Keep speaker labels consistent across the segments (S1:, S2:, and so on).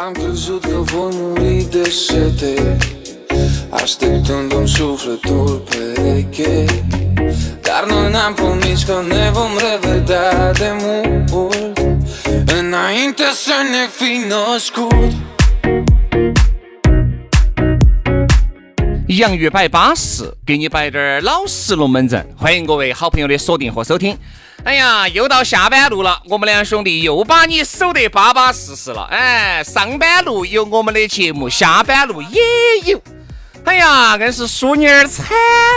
S1: Am crezut că voi muri de sete Așteptându-mi sufletul pereche. Dar noi n-am promis că ne vom revedea de mult. Înainte să ne fi născut
S2: 洋芋摆巴适，给你摆点儿老实龙门阵。欢迎各位好朋友的锁定和收听。哎呀，又到下班路了，我们两兄弟又把你守得巴巴适适了。哎，上班路有我们的节目，下班路也有。哎呀，硬是淑女儿惨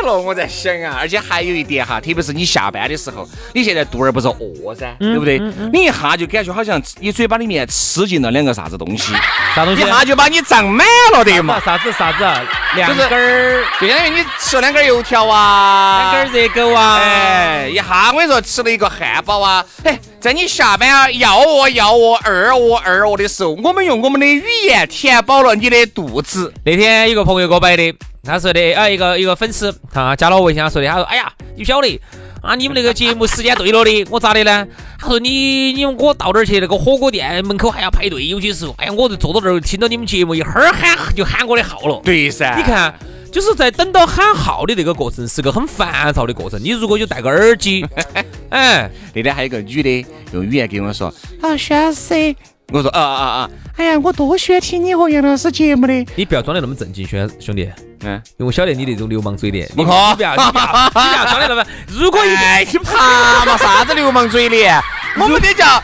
S2: 了，我在想啊，而且还有一点哈，特别是你下班的时候，你现在肚儿不是饿噻，对不对？你一下就感觉好像你嘴巴里面吃进了两个啥子东西，
S3: 啥东西
S2: 一下就把你胀满了的嘛。
S3: 啥子啥子啊？两
S2: 就是
S3: 根儿，
S2: 就相当于你吃了两根油条啊，
S3: 两根儿热狗啊，
S2: 哎，一下我跟你说吃了一个汉堡啊，哎，在你下班啊要饿要饿二饿二饿的时候，我们用我们的语言填饱了你的肚子。
S3: 那天有个朋友给我摆的，他说的，啊，一个一个粉丝，他加了我微信，他说的，他说，哎呀，你不晓得啊，你们那个节目时间对了的，我咋的呢？他说你你们我到点儿去那个火锅店门口还要排队，有些时候，哎呀，我就坐到这儿听到你们节目，一会儿喊就喊我的号了。
S2: 对噻，
S3: 你看，就是在等到喊号的这个过程是个很烦躁的过程。你如果就戴个耳机，哎，
S2: 那天还有个女的用语言跟我说，啊，薛老师，我说啊啊啊，哎呀，我多喜欢听你和杨老师节目的。
S3: 你不要装得那么正经，兄兄弟。
S2: 嗯，
S3: 因为我晓得你那种流氓嘴脸，
S2: 不可
S3: 你不要，你不要，你不要装得那么。如果一
S2: 哎，你爬嘛，啥子流氓嘴脸？我们得叫，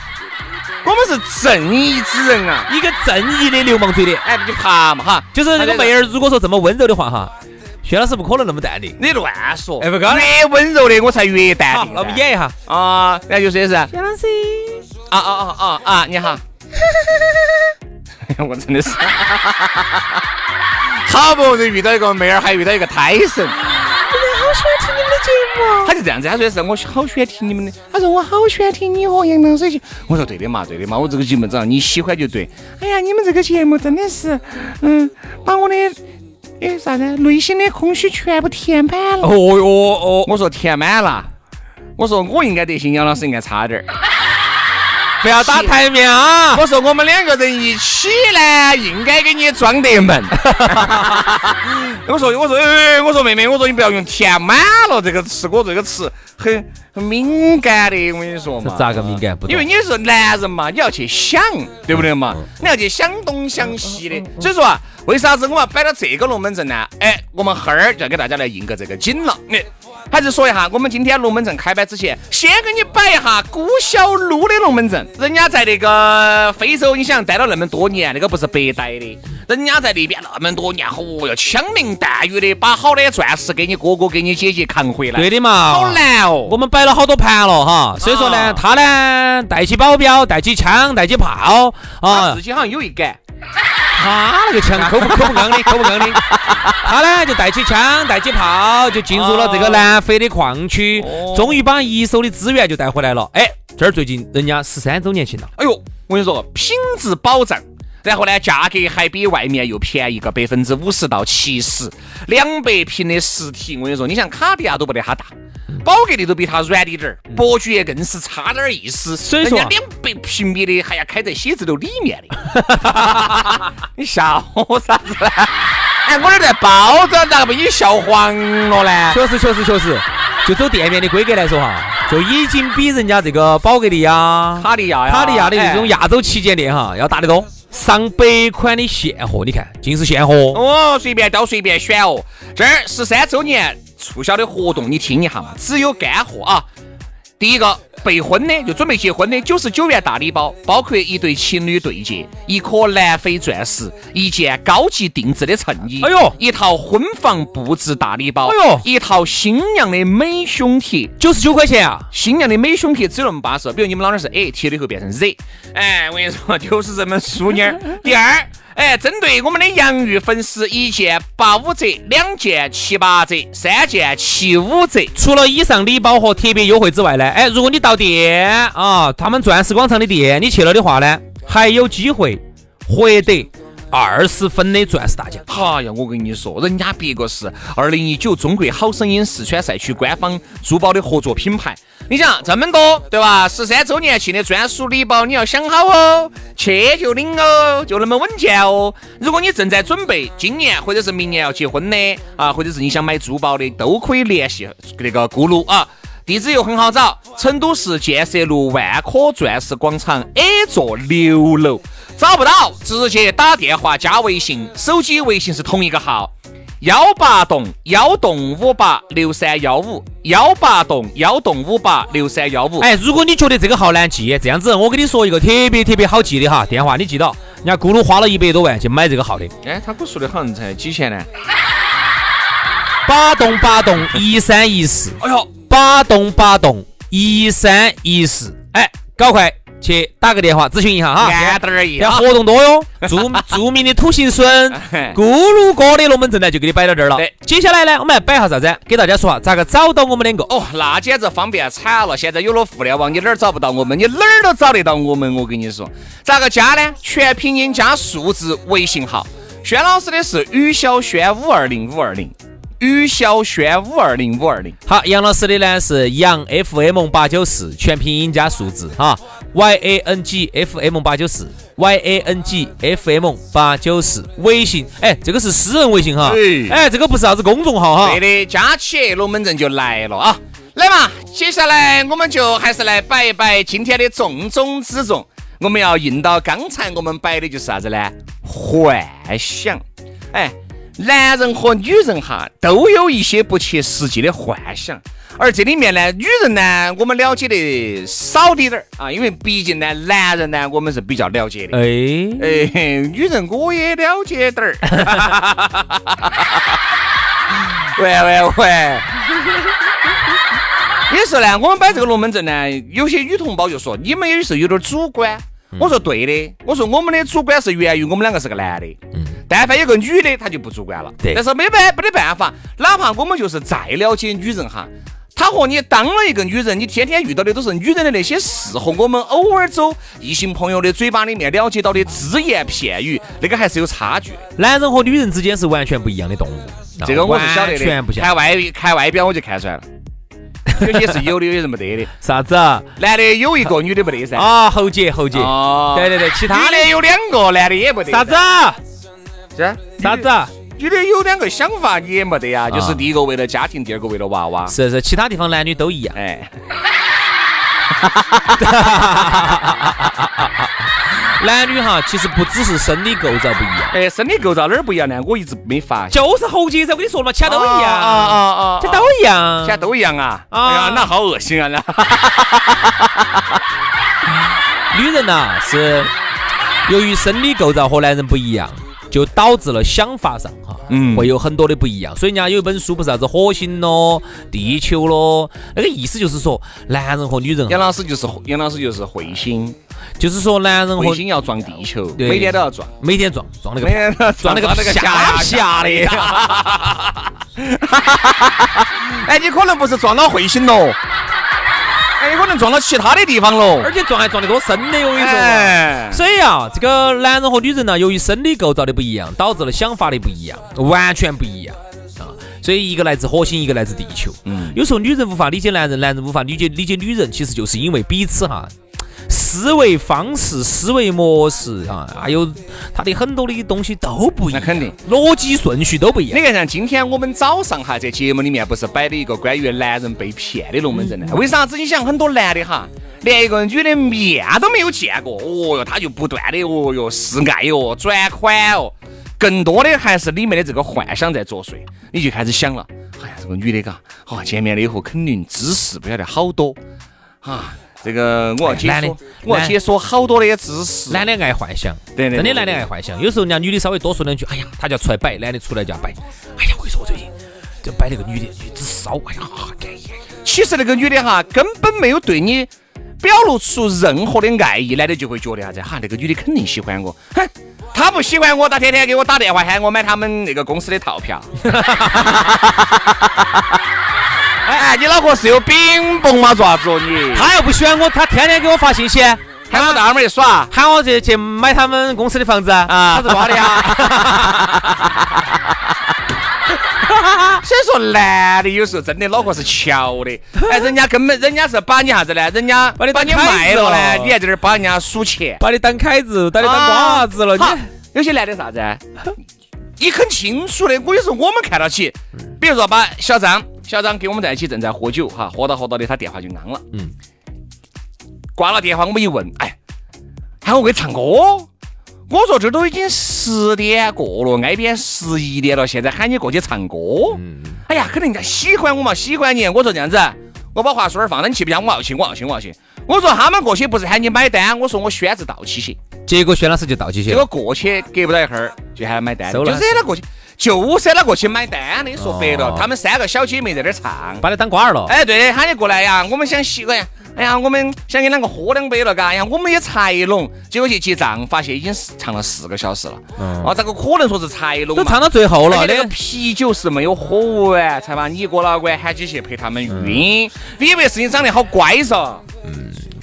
S2: 我们是正义之人啊！
S3: 一个正义的流氓嘴脸，
S2: 哎，你爬嘛哈，
S3: 就是那个妹儿，如果说这么温柔的话哈，薛老师不可能那么淡定。
S2: 你乱说，
S3: 哎不高
S2: 越温柔的我才越淡定。，
S3: 好那我们演一下。
S2: 啊，那就说是啊
S3: 薛老师，
S2: 啊啊啊啊啊！你好，我真的是，好不容易遇到一个妹儿，还遇到一个胎神。好喜欢听你们的节目。他就这样子，他说的是我好喜欢听你们的，他说我好喜欢听你和杨老师节。我说对的嘛，对的嘛，我这个节目只要你喜欢就对。哎呀，你们这个节目真的是，嗯，把我的。哎，啥子？内心的空虚全部填满了。
S3: 哦哟哦，
S2: 我说填满了，我说我应该得行，杨老师应该差点儿。
S3: 不要打台面啊！
S2: 我说我们两个人一起呢，应该给你装得门。我说我说哎，我说妹妹，我说你不要用填满了这个词，我这个词很很敏感的，我跟你说嘛。
S3: 咋个敏感？不
S2: 因为你是男人嘛，你要去想，对不对嘛？你要去想东想西的。所以说啊，为啥子我们要摆到这个龙门阵呢？哎，我们哈儿就要给大家来应个这个景了。哎，还是说一下，我们今天龙门阵开摆之前，先给你摆一下古小璐的龙门阵。人家在那个非洲，你想待了那么多年，那个不是白待的。人家在那边那么多年，哦哟，枪林弹雨的把好的钻石给你哥哥、给你姐姐扛回来。
S3: 对的嘛，
S2: 好难哦。
S3: 我们摆了好多盘了哈，所以说呢，
S2: 啊
S3: 他呢带起保镖，带起枪，带起炮啊
S2: 自，己好像有一杆。
S3: 他那个枪口不口不刚的，口不刚的，他呢就带起枪，带起炮，就进入了这个南非的矿区，终于把一手的资源就带回来了。哎，这儿最近人家十三周年庆了，
S2: 哎呦，我跟你说，品质保障。然后呢，价格还比外面又便宜个百分之五十到七十，两百平的实体，我跟你说，你像卡地亚都不得它大，宝格丽都比它软滴点儿，伯爵更是差点儿意思。
S3: 所以说啊
S2: 人家两百平米的还要开在写字楼里面的，你笑我啥子呢？哎，我这儿在包装，咋个被你笑黄了呢？
S3: 确实确实确实，就走店面的规格来说哈，就已经比人家这个宝格丽呀、
S2: 卡地亚呀，
S3: 卡地亚的这种
S2: 哎
S3: 亚洲旗舰店哈要大得多。上百款的现货，你看尽是现货。
S2: 哦，随便挑随便选哦。这儿十三周年促销的活动，你听一下嘛，只有干货啊。第一个备婚的，就准备结婚的，九十九元大礼包，包括一对情侣对戒，一颗南非钻石，一件高级定制的衬衣，
S3: 哎呦
S2: 一套婚房布置大礼包，
S3: 哎呦
S2: 一套新娘的美胸贴。
S3: 九十九块钱啊！
S2: 新娘的美胸贴只有那么巴适，比如你们老娘是 A 贴了以后变成 Z，哎，我跟你说就是这么淑女儿。第二，哎，针对我们的洋芋粉丝，一件八五折，两件七八折，三件七五折。
S3: 除了以上礼包和特别优惠之外呢，哎，如果你到店啊，他们钻石广场的店，你去了的话呢，还有机会获得二十分的钻石大奖。
S2: 哎呀，我跟你说，人家别个是二零一九中国好声音四川赛区官方珠宝的合作品牌。你想这么多，对吧？十三周年庆的专属礼包，你要想好哦，去就领哦，就那么稳健哦。如果你正在准备今年或者是明年要结婚的啊，或者是你想买珠宝的，都可以联系那个咕噜啊。地址又很好找，成都市建设路万科钻石广场 A 座六楼。找不到，直接打电话加微信，手机微信是同一个号。幺八栋幺栋五八六三幺五，幺八栋幺栋五八六三幺五。
S3: 哎，如果你觉得这个号难记，这样子我跟你说一个特别特别好记的哈，电话你记到，人家咕噜花了一百多万去买这个号的，
S2: 哎，他给我说的好像才几千呢？
S3: 八栋八栋一三一四，
S2: 哎呦，
S3: 八栋八栋一三一四，哎，搞快去打个电话咨询一下哈。要
S2: 啊！
S3: 活动多哟，著著名的土行孙 咕噜哥的龙门阵呢，就给你摆到这儿了
S2: 对。
S3: 接下来呢，我们来摆下啥子？给大家说下咋个找到我们两个。
S2: 哦，那简直方便惨了！现在有了互联网，你哪儿找不到我们？你哪儿都找得到我们。我跟你说，咋个加呢？全拼音加数字微信号。轩老师的是于小轩五二零五二零，于小轩五二零五二零。
S3: 好，杨老师的呢是杨 FM 八九四，全拼音加数字哈，Y A N G F M 八九四，Y A N G F M 八九四。微信，哎，这个是私人微信哈
S2: 哎，
S3: 哎，这个不是啥子公众号哈
S2: 对。的，加起龙门阵就来了啊！来嘛，接下来我们就还是来摆一摆今天的重中之重。我们要应到刚才我们摆的就是啥子呢？幻想。哎，男人和女人哈都有一些不切实际的幻想，而这里面呢，女人呢我们了解的少滴点儿啊，因为毕竟呢，男人呢我们是比较了解的。
S3: 哎，
S2: 哎，女人我也了解点儿。喂 喂喂！有时候呢，我们摆这个龙门阵呢，有些女同胞就说你们有时候有点主观。我说对的，我说我们的主观是源于我们两个是个男的，嗯，但凡有个女的，她就不主观了。
S3: 对
S2: 但是没办没得办法，哪怕我们就是再了解女人哈，她和你当了一个女人，你天天遇到的都是女人的那些事，和我们偶尔走异性朋友的嘴巴里面了解到的只言片语，那个还是有差距。
S3: 男人和女人之间是完全不一样的动物，
S2: 这个我是晓得的，
S3: 完全不像。
S2: 看外看外表我就看出来了，有些是有的，有些是没得的。
S3: 啥子啊？
S2: 男的有一个，女的没得噻。
S3: 啊，侯姐，侯姐，
S2: 哦
S3: 对对对，其他
S2: 的有两个，男的也没得。
S3: 啥子？啊？啥子？啊？
S2: 女的有两个想法，你也没得呀。就是第一个为了家庭，第二个为了娃娃。
S3: 是是，其他地方男女都一样。
S2: 哎，
S3: 男女哈，其实不只是生理构造不一样，
S2: 哎，生理构造哪儿不一样呢？我一直没发现。
S3: 就是侯姐噻，我跟你说了嘛，其他都一
S2: 啊
S3: 样，
S2: 啊啊！
S3: 这都一样
S2: 其他都一样啊！
S3: 啊
S2: 哎呀，那好恶心啊！那
S3: 女人呐、是由于生理构造和男人不一样，就导致了想法上哈，
S2: 嗯。
S3: 会有很多的不一样。所以人家有一本书不是啥子火星咯、地球咯，那个意思就是说，男人和女人
S2: 杨老师就是杨老师就是彗星，
S3: 就是说男人和
S2: 彗星要撞地球，每天都要撞，
S3: 每天撞撞那个撞那个
S2: 那个
S3: 啪啪的。
S2: 哎，你可能不是撞到彗星喽，哎，你可能撞到其他的地方了。
S3: 而且撞还撞得多深的，我跟你说。
S2: 哎，
S3: 所以啊，这个男人和女人呢，由于生理构造的不一样，导致了想法的不一样，完全不一样啊。所以一个来自火星，一个来自地球。
S2: 嗯
S3: 有时候女人无法理解男人，男人无法理解理解女人，其实就是因为彼此哈思维方式、思维模式啊，还有他的很多的东西都不一样，
S2: 那肯定
S3: 逻辑顺序都不一样。
S2: 你看，像今天我们早上哈，在节目里面不是摆的一个关于男人被骗的龙门阵呢？为啥子？你想，很多男的哈，连一个女的面都没有见过，哦哟，他就不断的哦哟示爱哟、转款哦，更多的还是里面的这个幻想在作祟，你就开始想了，哎呀，这个女的嘎，好见面了以后肯定知识不晓得好多啊。这个我要解说，我要解说好多的知识。
S3: 男的爱幻想，
S2: 对对对
S3: 真的男的爱幻想。有时候人家女的稍微多说两句，哎呀，他就要出来摆，男的出来就要摆。哎呀，我跟你说，我最近就摆那个女的，女子骚，哎呀！
S2: 其实那个女的哈，根本没有对你表露出任何的爱意，男的就会觉得啥子哈，那个女的肯定喜欢我。哼，她不喜欢我，她天天给我打电话喊我买他们那个公司的套票。哎，你脑壳是有饼崩吗？做啥子哦你？
S3: 他又不喜欢我，他天天给我发信息，
S2: 喊我到那儿去耍。
S3: 喊我去去买他们公司的房子
S2: 啊
S3: 他是瓜的呀。
S2: 所以说，男的有时候真的脑壳是巧的，哎，人家根本人家是把你啥子呢？人家
S3: 把你
S2: 把你卖了呢，你还在这儿帮人家数钱。
S3: 把你当凯子，把你当瓜子了，
S2: 好
S3: 你
S2: 有些男的啥子啊？你很清楚的，我有时候我们看到起，比如说把小张，小张跟我们在一起正在喝酒哈，喝到喝到的，他电话就昂了，
S3: 嗯，
S2: 挂了电话，我们一问，哎，喊我给唱歌。我说这都已经十点过了，挨边十一点了，现在喊你过去唱歌，哎呀，肯定人家喜欢我嘛，喜欢你。我说这样子，我把话说儿放，你去不去，我要去，我要去，我要去。我说他们过去不是喊你买单，我说我选择到期去。
S3: 结果薛老师就到期去
S2: 结果。过去隔不到一会儿就喊他买单，就
S3: 收了
S2: 惹他过去，就是他过去买单的。说白了
S3: 哦，
S2: 他们三个小姐妹在那儿唱，
S3: 把你当瓜儿了。
S2: 哎，对的，喊你过来呀，我们想洗个呀，哎呀，我们想跟两个喝两杯了，嘎，哎呀，我们也才拢，结果去结账，发现已经是唱了四个小时了。哦，咋个可能说是才拢嘛
S3: 都唱到最后了，
S2: 那个啤酒是没有喝完，才把你哥老倌喊起去陪他们晕。你以为是你长得好乖嗦？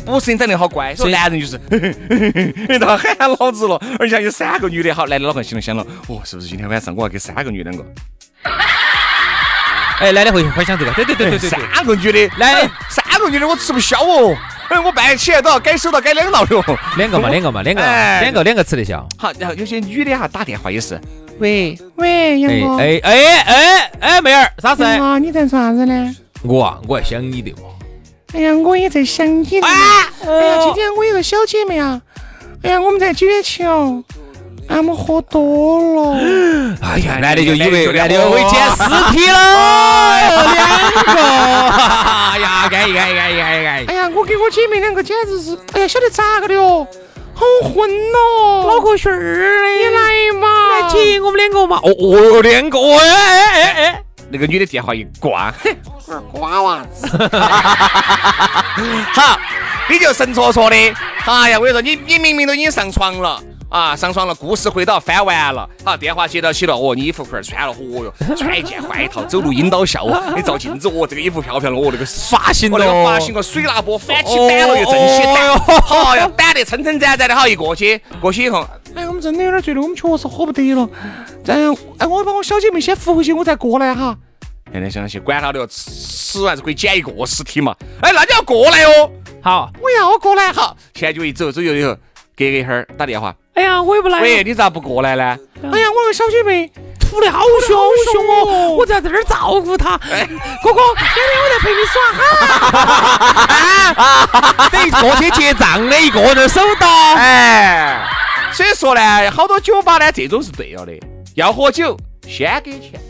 S2: 嗯，不是你长得好乖，说男人就是，他喊老子了，而且还有三个女的，好，男的老汉心里想了，哦，是不是今天晚上我要给三个女的两个？
S3: 哎，男的会会想这个，对对对对对对。
S2: 三个女的，
S3: 来
S2: 哎三个女的我吃不消哦，哎，我半夜起来都要改手到改两道哟。
S3: 两个嘛，两个嘛，两个，
S2: 哎
S3: 两个，两个吃得消。
S2: 好，然后有些女的哈打电话也是，喂喂，杨
S3: 哎
S2: 哥，
S3: 哎哎哎哎，妹儿，啥事？
S2: 啊，你在做啥子呢？
S3: 我啊，我还想你的嘛。
S2: 哎呀，我也在想你呢。哎呀，今天我有个小姐妹啊，哎呀，我们在九眼桥，俺们喝多了。
S3: 哎呀，男的就以为
S2: 男的就
S3: 男的以为捡尸体了，两个。哎呀，安逸安逸安逸安逸安逸。
S2: 哎呀，我跟我姐妹两个简直是，哎呀，晓得咋个的哦，好混哦，
S3: 脑壳旋儿的
S2: 你来嘛，
S3: 来接我们两个嘛。哦哦，两个，哎哎哎哎。
S2: 那个女的电话一挂，哼，瓜娃子，好，你就神戳戳的，哎呀，我跟你说，你你明明都已经上床了。啊，上床了，故事回到翻完了，好，电话接到起了，哦，你衣服裤儿穿了，哦哟，穿一件换一套，走路阴刀笑，哦，你照镜子，哦，这个衣服漂不漂亮？哦，那个
S3: 发型
S2: 哦，那个发型个水辣波翻起板了又正起胆，好呀，胆得撑撑展展的，好一过去，过去以后，们真的有点觉得我们确实喝不得了，这样，哎，我把我小姐妹先扶回去，我再过来哈。现在想起，管他的，吃吃完是可以捡一个尸体嘛？哎，那你要过来哦，
S3: 好，
S2: 我要过来好。现在就一走，走以后，隔一会儿打电话，
S3: 哎呀，我也不来。
S2: 喂，你咋不过来呢？哎呀，我有个小姐妹。
S3: 吐的好凶好凶哦！我在这儿照顾她。哥哥，今天我在陪你耍哈。等于过去结账的一个人收到。
S2: 哎，所以说呢，好多酒吧呢，这种是对了的，要喝酒先给钱，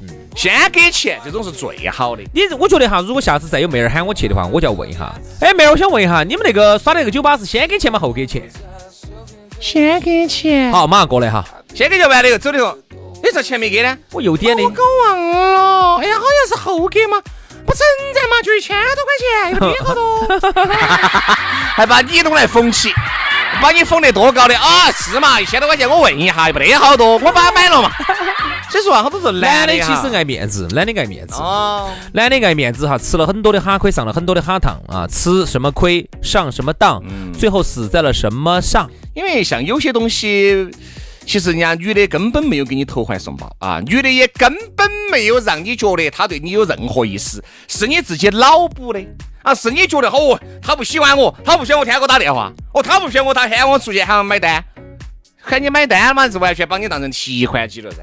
S2: 嗯先给钱，这种是最好的。
S3: 你我觉得哈，如果下次再有妹儿喊我去的话，我就要问一下。哎，妹儿，我想问一下，你们那个耍的那个酒吧是先给钱吗？后给钱？
S2: 先给钱，
S3: 好，马上过来哈。
S2: 先给就完了又走了以后，你说钱没给呢？
S3: 我又点的。
S2: 我搞忘了，哎呀，好像是后给嘛，不存在嘛，就一千多块钱，有点好多，还把你弄来缝起，把你封得多高的啊？是嘛，一千多块钱，我问一下，不得好多，我把它买了嘛。所以说啊，好多是
S3: 男的其实爱面子，男的爱面子。
S2: 哦，
S3: 男的爱面子哈，吃了很多的哈亏，上了很多的哈当啊，吃什么亏，上什么当，最后死在了什么上？
S2: 因为像有些东西。其实人家女的根本没有给你投怀送抱啊，女的也根本没有让你觉得她对你有任何意思，是你自己脑补的啊，是你觉得好哦，他不喜欢我，他不喜欢我天天给我打电话，哦，他不喜欢我，他喊我出去喊我买单，喊你买单嘛，是完全把你当成提款机了噻。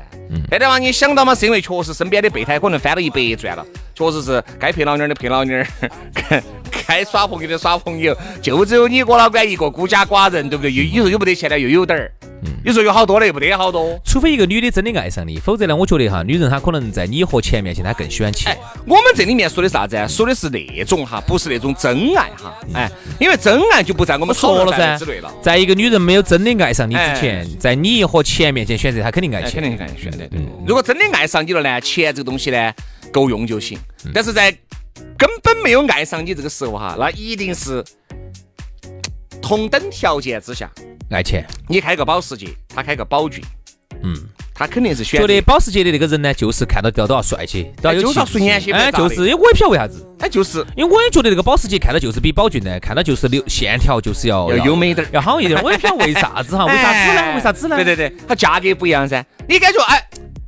S2: 那天嘛，你想到嘛，是因为确实身边的备胎可能翻了一百转了，确实是该陪老妞的陪老妞儿，该该耍朋友的耍朋友，就只有你郭老倌一个孤家寡人，对不对？又你说又没得钱了，又有点儿，你说有好多的又不得好多。
S3: 除非一个女的真的爱上你，否则呢，我觉得哈，女人她可能在你和钱面前，她更喜欢钱。
S2: 我们这里面说的啥子啊？说的是那种哈，不是那种真爱哈，哎，因为真爱就不在我们
S3: 说了噻在一个女人没有真的爱上你之前，在你和钱面前选择，她肯定爱
S2: 哎，
S3: 钱
S2: 肯。定爱选的。对，如果真的爱上你了呢，钱这个东西呢够用就行。但是在根本没有爱上你这个时候哈，那一定是同等条件之下，
S3: 爱钱。
S2: 你开个保时捷，他开个宝骏，
S3: 嗯，
S2: 他肯定是选
S3: 觉得。保时捷的那个人呢，就是看到都要都要帅气，都要有
S2: 就是要
S3: 气质哎，就是，因为我也不晓得为啥子，
S2: 哎，就是
S3: 因为我也觉得那个保时捷看到就是比宝骏呢，看到就是流线条就是要
S2: 要优美点。
S3: 要好一点。我也不晓得 为啥子哈，为啥子呢？
S2: 哎
S3: 为啥子呢？
S2: 对对对，它价格不一样噻。你感觉哎，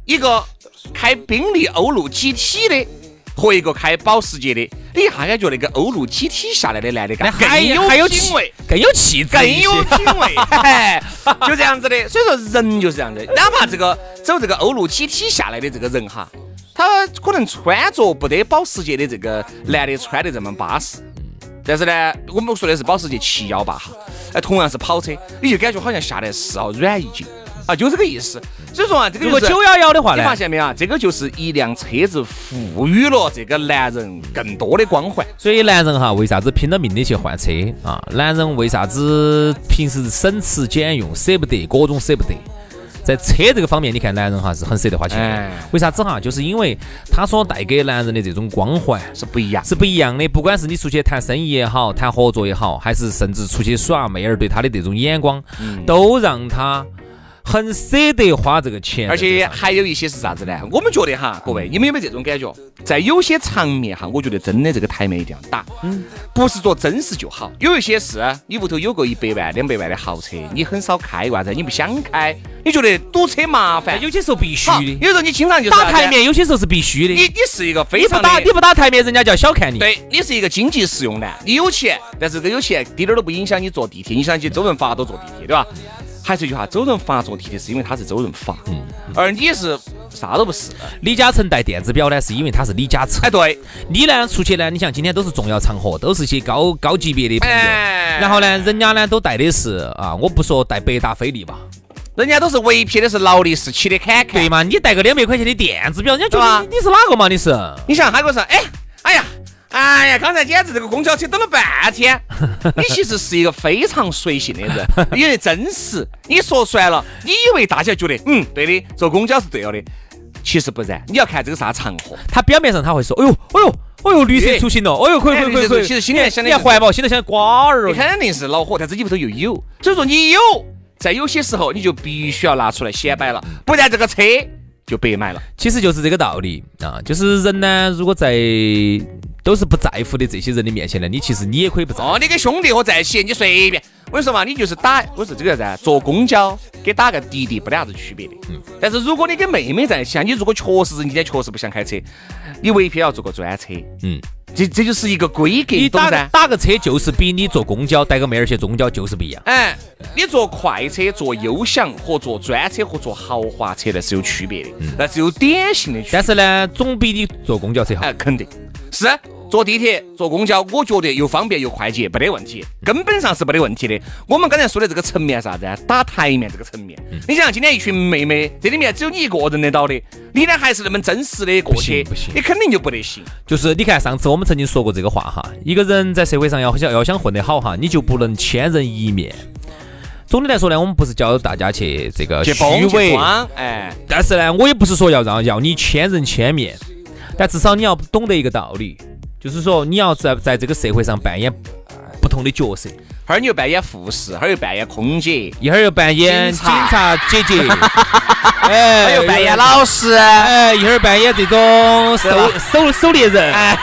S2: 一个开宾利欧陆 GT 的和一个开保时捷的，你一下感觉那个欧陆 GT 下来的男的
S3: 那
S2: 更
S3: 还
S2: 有
S3: 还有
S2: 品味。，
S3: 更有气质
S2: 更，有品味，就这样子的。所以说人就是这样的，哪怕这个走这个欧陆 GT 下来的这个人哈，他可能穿着不得保时捷的这个男的穿的这么巴适。但是呢，我们说的是保时捷七幺八哈，哎，同样是跑车，你就感觉好像下来是要软一截啊，就这个意思。所以说啊，这个就是
S3: 如果九幺幺的话呢
S2: 你发？现没有啊？这个就是一辆车子赋予了这个男人更多的光环。
S3: 所以男人哈，为啥子拼了命的去换车啊？男人为啥子平时省吃俭用，舍不得各种舍不得？在车这个方面，你看男人哈是很舍得花钱。为啥子哈？就是因为他所带给男人的这种光环
S2: 是不一样，
S3: 是不一样的。不管是你出去谈生意也好，谈合作也好，还是甚至出去耍，妹儿对他的这种眼光，都让他很舍得花这个钱。
S2: 而且还有一些是啥子呢？我们觉得哈，各位，你们有没有这种感觉？在有些场面哈，我觉得真的这个台面一定要打，嗯，不是做真实就好。有一些是你屋头有个一百万、两百万的豪车，你很少开，为啥子？你不想开，你觉得堵车麻烦。
S3: 有些时候必须，的，
S2: 有时候你经常就是
S3: 打台，面有些时候是必须的。
S2: 你你是一个非
S3: 你不
S2: 常
S3: 打你不打台面，人家叫小看你。
S2: 对你是一个经济适用男，你有钱，但是这个有钱滴点儿都不影响你坐地铁。你想起周润发都坐地铁，对吧？还是一句话，周润发做题的是因为他是周润发，嗯，而你是啥都不是。
S3: 李嘉诚戴电子表呢，是因为他是李嘉诚。
S2: 哎，对，
S3: 你呢出去呢，你像今天都是重要场合，都是些高高级别的朋友。
S2: 哎
S3: 然后呢，人家呢都戴的是啊，我不说戴百达翡丽吧，
S2: 人家都是唯品的，是劳力士七的侃侃。
S3: 对嘛？你戴个两百块钱的电子表，人家觉得你你是哪个嘛？你是？
S2: 你想他给我说，哎，哎呀，哎呀，刚才简直这个公交车等了半天。你其实是一个非常随性的人，因为真实。你说出来了，你以为大家觉得，嗯，对的，坐公交是对了的，其实不然。你要看这个啥场合。
S3: 他表面上他会说，哎呦，哎呦，哎呦，绿色出行了，哎呦，可以可以可以可以。
S2: 其实心里面想
S3: 你看环保，心里想瓜儿
S2: 你
S3: 哦。
S2: 肯定是恼火，但是你屋头又有，所以说你有，在有些时候你就必须要拿出来显摆了，不然这个车就白买了。
S3: 其实就是这个道理啊，就是人呢，如果在都是不在乎的这些人的面前呢，你其实你也可以不在乎。
S2: 哦，你跟兄弟伙在一起，你随便。我跟你说嘛，你就是打，我说这个啥子，坐公交跟打个滴滴不得啥子区别的。嗯。但是如果你跟妹妹在一起啊，你如果确实是你今天确实不想开车，你唯偏要坐个专车。
S3: 嗯，
S2: 这这就是一个规格，
S3: 你打？打个车就是比你坐公交带个妹儿去坐公交就是不一样。
S2: 哎，你坐快车、坐优享和坐专车和坐豪华车那是有区别的，那是有典型的区别。
S3: 但是呢，总比你坐公交车好。
S2: 哎，肯定是坐地铁、坐公交，我觉得又方便又快捷，没得问题，根本上是没得问题的。我们刚才说的这个层面啥子啊？打台面这个层面，你想今天一群妹妹，这里面只有你一个人得到的，你呢还是那么真实的过去，
S3: 不行
S2: 你肯定就不得行。
S3: 就是你看，上次我们曾经说过这个话哈，一个人在社会上要想要想混得好哈，你就不能千人一面。总的来说呢，我们不是教大家去这个虚伪，
S2: 哎，
S3: 但是呢，我也不是说要让要你千人千面，但至少你要懂得一个道理，就是说你要在在这个社会上扮演不同的角色，
S2: 哈儿你又扮演护士，哈儿又扮演空姐，
S3: 一会儿又扮演警
S2: 警察
S3: 察姐。姐，
S2: 哈
S3: 哎，
S2: 儿又扮演老师，
S3: 哎，一会儿扮演这种狩狩狩猎人，
S2: 哎，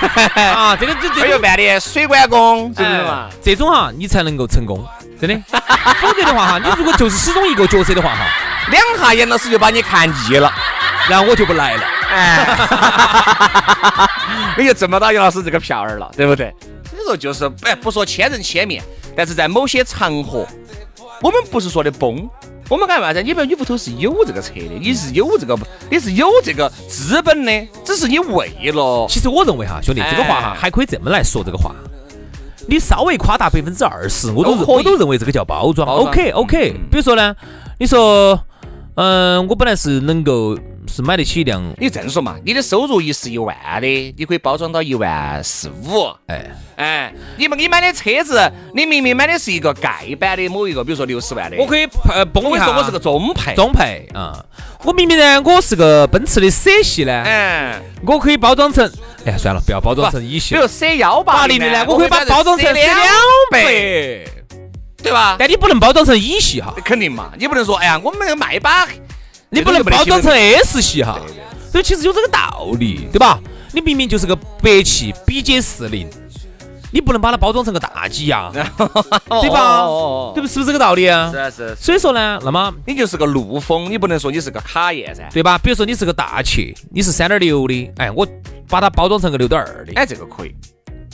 S3: 啊，这个这这种。
S2: 扮演水管工，是不是嘛？
S3: 哎这种哈，你才能够成功，真的。否则的话哈，你如果就是始终一个角色的话哈，
S2: 两下严老师就把你看腻了。
S3: 然后我就不来了。
S2: 你就挣不到杨老师这个票儿了，对不对？所以说就是，哎，不说千人千面，但是在某些场合，我们不是说的崩，我们干嘛子？你比如你屋头是有这个车的，你是有这个，你是有这个资本的，只是你为了
S3: 其实我认为哈，兄弟，这个话哈
S2: 哎
S3: 还可以这么来说这个话。你稍微夸大百分之二十，我都我都认为这个叫包装。
S2: 包装
S3: OK OK，比如说呢，你说，嗯，我本来是能够是买得起一辆，
S2: 你这样说嘛，你的收入一是一万的，你可以包装到一万四五。
S3: 哎，
S2: 哎，你们你买的车子，你明明买的是一个盖板的某一个，比如说六十万的，
S3: 我可以呃崩一下，
S2: 我跟你说我是个中配，
S3: 中配啊。我明明呢，我是个奔驰的 C 系呢，
S2: 嗯，
S3: 我可以包装成，哎呀，算了，不要包装成乙系
S2: 比如 C 幺八
S3: 八零的呢，我可以把它包装成两
S2: 倍，
S3: 百，
S2: 对吧？
S3: 但你不能包装成乙系哈，
S2: 肯定嘛，你不能说，哎呀，我们卖把，
S3: 你不能包装成 S 系哈，所以其实有这个道理，对吧？你明明就是个北汽 BJ 四零，你不能把它包装成个大 G 呀，对吧？
S2: 哦
S3: 对不？是不是这个道理啊？
S2: 是啊是啊，
S3: 所以说呢，那么
S2: 你就是个陆风，你不能说你是个卡宴噻。
S3: 对吧？比如说你是个大切，你是三点六的，哎，我把它包装成个六点二的，
S2: 哎，这个可以。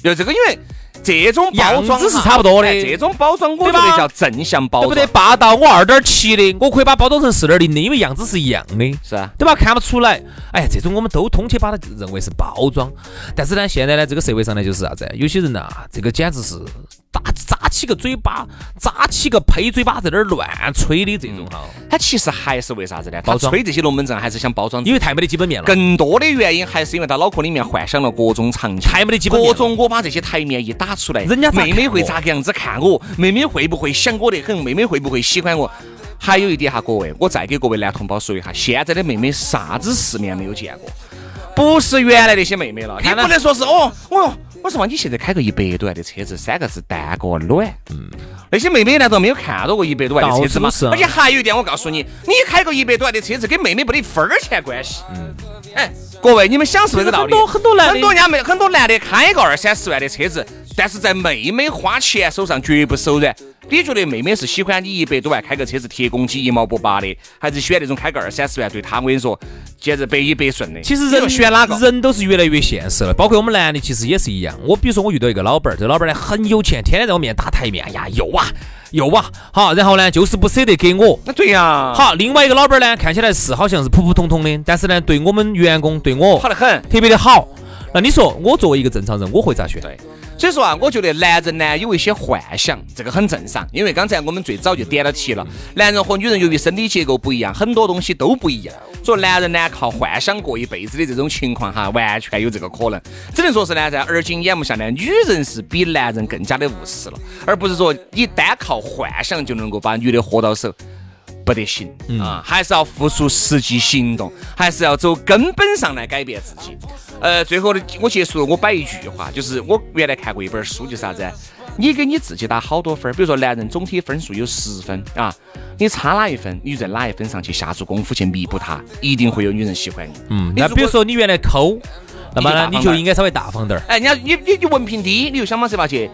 S2: 就这个，因为这种包装
S3: 样子是差不多的
S2: 哎这种包装我觉得叫正向包装，
S3: 对不对？霸道我二点七的，我可以把包装成四点零的，因为样子是一样的。
S2: 是啊，
S3: 对吧？看不出来，哎，这种我们都通通把它认为是包装。但是呢，现在呢，这个社会上呢，就是啥子？有些人呐、这个简直是打扎起个嘴巴，扎起个呸嘴巴，在那儿乱吹的这种哈，
S2: 他其实还是为啥子呢？他
S3: 包装
S2: 吹这些龙门阵，还是想包装。
S3: 因为太没得基本面了，
S2: 更多的原因还是因为他脑壳里面幻想了各种场景，
S3: 太没得基本面。
S2: 各种我把这些台面一打出来，
S3: 人家
S2: 妹妹会咋个样子看我？妹妹会不会想我得很？妹妹会不会喜欢我？还有一点哈，各位，我再给各位男同胞说一下，现在的妹妹啥子世面没有见过，不是原来那些妹妹了。你不能说是哦，哦，我说嘛，你现在开个一百多万的车子，三个字蛋个卵。嗯，那些妹妹难道没有看到过一百多万的车子吗？而且还有一点，我告诉你，你开个一百多万的车子，跟妹妹没得分儿钱关系。嗯，哎，各位，你们想是不是这个道理？
S3: 很多很多男的
S2: 很多家妹，很多男的开个二三十万的车子，但是在妹妹花钱手上绝不手软。你觉得妹妹是喜欢你一百多万开个车子铁公鸡一毛不拔的，还是喜欢那种开个二三十万对她我跟你说简直百依百顺的？
S3: 其实人
S2: 选哪个？
S3: 人都是越来越现实了，包括我们男的其实也是一样。我比如说我遇到一个老板儿，这个老板儿呢很有钱，天天在我面前打台面，哎呀有啊又啊，好，然后呢就是不舍得给我。
S2: 那对呀，
S3: 好，另外一个老板儿呢看起来是好像是普普通通的，但是呢对我们员工对我
S2: 好得很。
S3: 特别的好。那你说我作为一个正常人，我会咋选？
S2: 对，所以说啊，我觉得男人呢有一些幻想，这个很正常。因为刚才我们最早就点了题了，男人和女人由于身体结构不一样，很多东西都不一样。所以男人呢靠幻想过一辈子的这种情况哈，完全有这个可能。只能说是呢，在而今眼目下呢，女人是比男人更加的务实了，而不是说你单靠幻想就能够把女的活到手。不得行啊，还是要付出实际行动，还是要走根本上来改变自己。呃，最后的我结束，我摆一句话，就是我原来看过一本书，就是啥子？你给你自己打好多分儿，比如说男人总体分数有十分啊，你差哪一分，你就在哪一分上去下足功夫去弥补它，一定会有女人喜欢你。
S3: 嗯，那比如说你原来抠，那么呢
S2: 你就
S3: 应该稍微大方点儿。
S2: 哎，你要你你你文凭低，你就想方设法去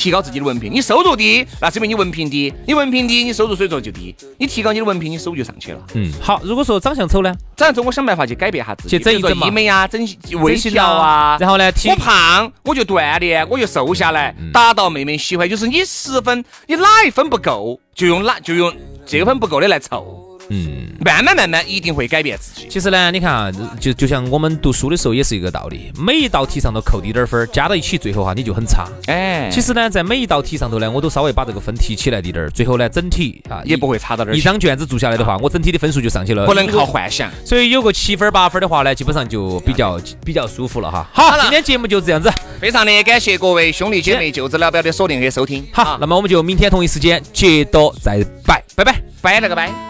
S2: 提高自己的文凭。你收入低，那是因为你文凭低，你文凭低，你收入水准就低。你提高你的文凭，你收入就上去了。
S3: 嗯，好，如果说长相丑呢，
S2: 长相丑，我想办法去改变下自己，
S3: 去整一整
S2: 医美啊，整微调啊，
S3: 然后呢提
S2: 我胖我就锻炼，我就瘦下来，达到妹妹喜欢。就是你十分，你哪一分不够，就用哪就用这分不够的来凑。
S3: 嗯，
S2: 慢慢慢慢一定会改变自己。
S3: 其实呢，你看啊，就就像我们读书的时候也是一个道理，每一道题上头扣低点儿分儿，加到一起，最后哈你就很差。
S2: 哎，
S3: 其实呢，在每一道题上头呢，我都稍微把这个分提起来滴点儿，最后呢，整体啊
S2: 也不会差到哪儿，
S3: 一张卷子做下来的话，我整体的分数就上去了。
S2: 不能靠幻想。
S3: 所以有个七分儿八分的话呢，基本上就比较比较舒服了哈。好，今天节目就这样子。
S2: 非常的感谢各位兄弟姐妹、舅子老表的锁定和收听。
S3: 好，那么我们就明天同一时间接着再拜，拜拜。
S2: 拜了个拜。